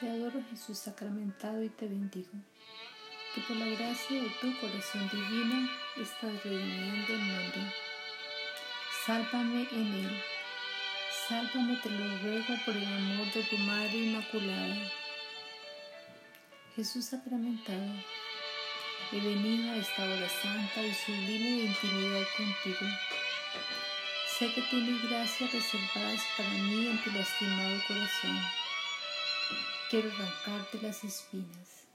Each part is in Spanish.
Te adoro Jesús sacramentado y te bendigo, que por la gracia de tu corazón divino estás redimiendo el mundo. Sálvame en él, sálvame te lo ruego por el amor de tu Madre Inmaculada. Jesús sacramentado, he venido a esta hora santa y sublime de intimidad contigo Sé que tienes gracias reservadas para mí en tu lastimado corazón. Quiero arrancarte las espinas,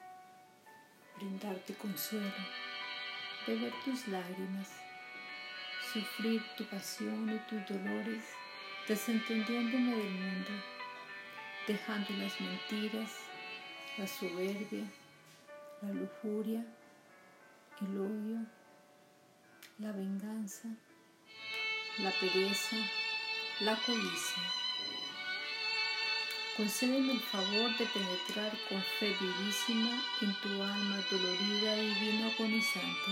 brindarte consuelo, beber tus lágrimas, sufrir tu pasión y tus dolores, desentendiéndome del mundo, dejando las mentiras, la soberbia, la lujuria, el odio, la venganza la pereza, la codicia. Concédeme el favor de penetrar con fe vivísima en tu alma dolorida y divino agonizante.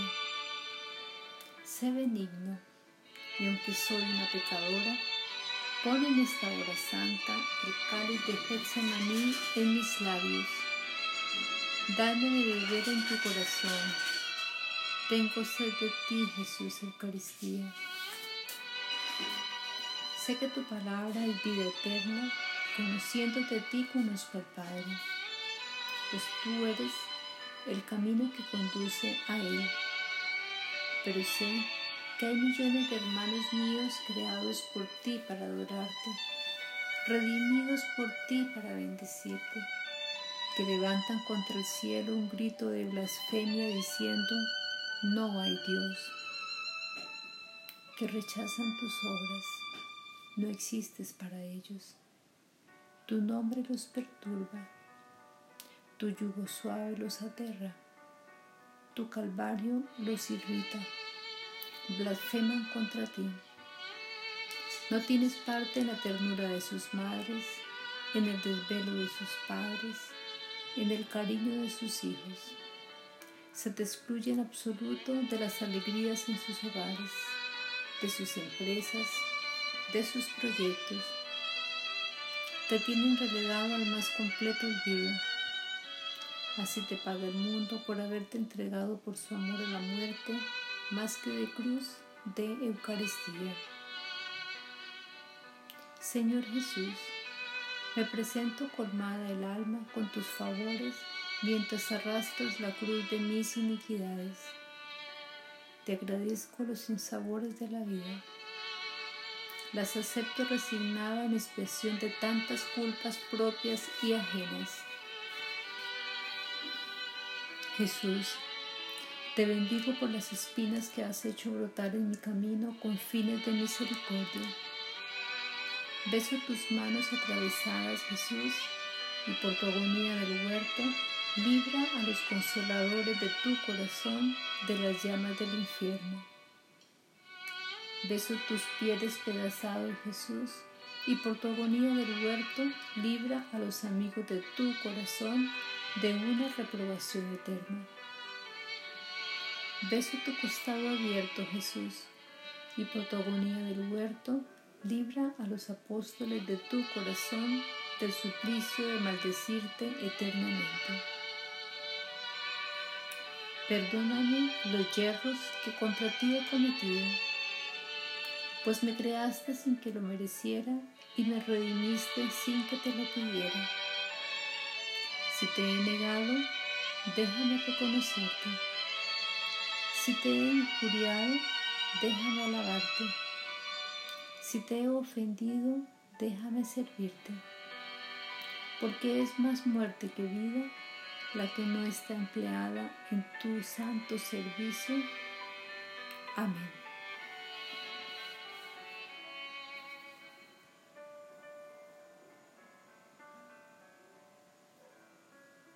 Sé benigno, y aunque soy una pecadora, pon en esta hora santa el cáliz de Getsemaní en mis labios. Dame de beber en tu corazón. Tengo sed de ti, Jesús Eucaristía. Sé que tu palabra es vida eterna, conociéndote a ti conozco al Padre, pues tú eres el camino que conduce a Él. Pero sé que hay millones de hermanos míos creados por ti para adorarte, redimidos por ti para bendecirte, que levantan contra el cielo un grito de blasfemia diciendo, no hay Dios, que rechazan tus obras no existes para ellos. Tu nombre los perturba, tu yugo suave los aterra, tu calvario los irrita, blasfeman contra ti. No tienes parte en la ternura de sus madres, en el desvelo de sus padres, en el cariño de sus hijos. Se te excluye en absoluto de las alegrías en sus hogares, de sus empresas, de sus proyectos. Te tienen relegado al más completo olvido. Así te paga el mundo por haberte entregado por su amor a la muerte, más que de cruz, de Eucaristía. Señor Jesús, me presento colmada el alma con tus favores mientras arrastras la cruz de mis iniquidades. Te agradezco los sinsabores de la vida las acepto resignada en expresión de tantas culpas propias y ajenas. Jesús, te bendigo por las espinas que has hecho brotar en mi camino con fines de misericordia. Beso tus manos atravesadas, Jesús, y por tu agonía del huerto, libra a los consoladores de tu corazón de las llamas del infierno. Beso tus pies despedazados, Jesús, y por tu agonía del huerto, libra a los amigos de tu corazón de una reprobación eterna. Beso tu costado abierto, Jesús, y por tu agonía del huerto, libra a los apóstoles de tu corazón del suplicio de maldecirte eternamente. Perdóname los yerros que contra ti he cometido pues me creaste sin que lo mereciera y me redimiste sin que te lo pidiera. Si te he negado, déjame reconocerte. Si te he injuriado, déjame alabarte. Si te he ofendido, déjame servirte. Porque es más muerte que vida la que no está empleada en tu santo servicio. Amén.